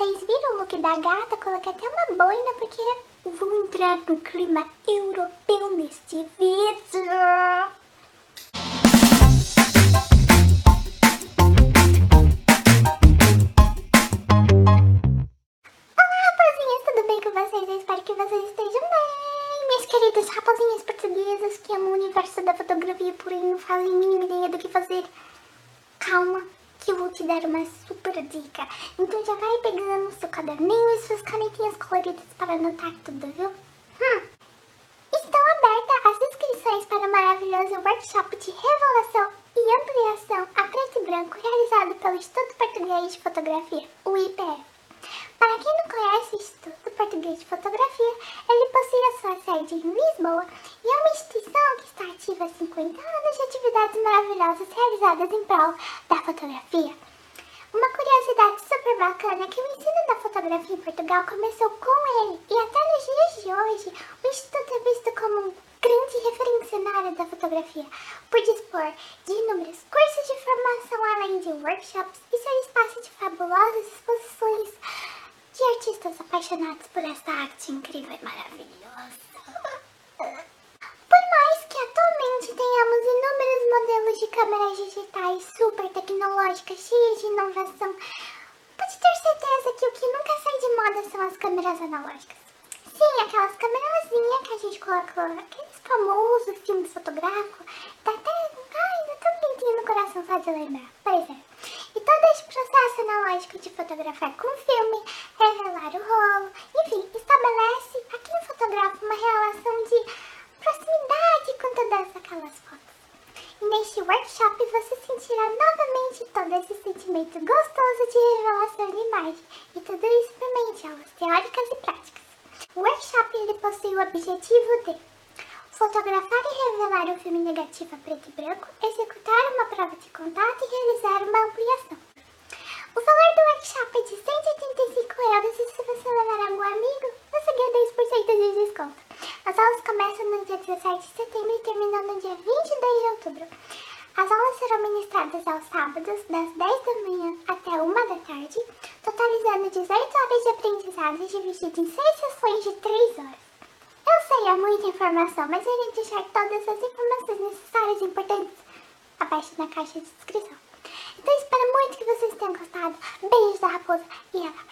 Vocês viram o look da gata? Coloquei até uma boina porque vou entrar no clima europeu neste vídeo. Olá, rapazinhas, tudo bem com vocês? Espero que vocês estejam bem. Minhas queridas rapazinhas portuguesas que amam o universo da fotografia, porém não fazem mínima ideia do que fazer. Calma, eu vou te dar uma super dica. Então já vai pegando seu caderninho e suas canetinhas coloridas para anotar tudo, viu? Hum. Estão abertas as inscrições para o maravilhoso workshop de revelação e ampliação a preto e branco realizado pelo Instituto Português de Fotografia, o IPF. Para quem não conhece o Instituto Português de Fotografia, ele possui a sua sede em Lisboa e é uma instituição que está ativa há 50 anos de atividades maravilhosas realizadas em prol da fotografia. Uma curiosidade super bacana é que o ensino da fotografia em Portugal começou com ele e até nos dias de hoje o Instituto é visto como um grande referência na área da fotografia, por dispor de inúmeros cursos de formação além de workshops e ser espaço de fabulosas exposições de artistas apaixonados por essa arte incrível e maravilhosa. Por mais que atualmente tenhamos inúmeros modelos de câmeras digitais super tecnológicas, cheias de inovação, pode ter certeza que o que nunca sai de moda são as câmeras analógicas. Sim, aquelas câmerazinhas que a gente coloca, aqueles famosos filmes fotográficos, dá até, ai, dá tão quentinho no coração só de lembrar. Pois é. E todo esse processo analógico de fotografar com filme, revelar o rolo, enfim, estabelece aqui no fotógrafo uma relação de proximidade com todas aquelas fotos. E neste workshop você sentirá novamente todo esse sentimento gostoso de revelação de imagem. E tudo isso meio de aulas teóricas e práticas. O workshop ele possui o objetivo de fotografar e revelar um filme negativo a preto e branco, executar uma prova de contato e realizar uma ampliação. O valor do workshop é de 185 euros e se você levar algum amigo, você ganha 10% de desconto. As aulas começam no dia 17 de setembro e terminam no dia 22 de outubro. As aulas serão ministradas aos sábados, das 10 da manhã até 1 da tarde, totalizando 18 horas de aprendizado dividido em 6 sessões de 3 horas. Eu sei, é muita informação, mas irei deixar todas as informações necessárias e importantes abaixo na caixa de descrição. Então espero muito que vocês tenham gostado. Beijos da raposa e.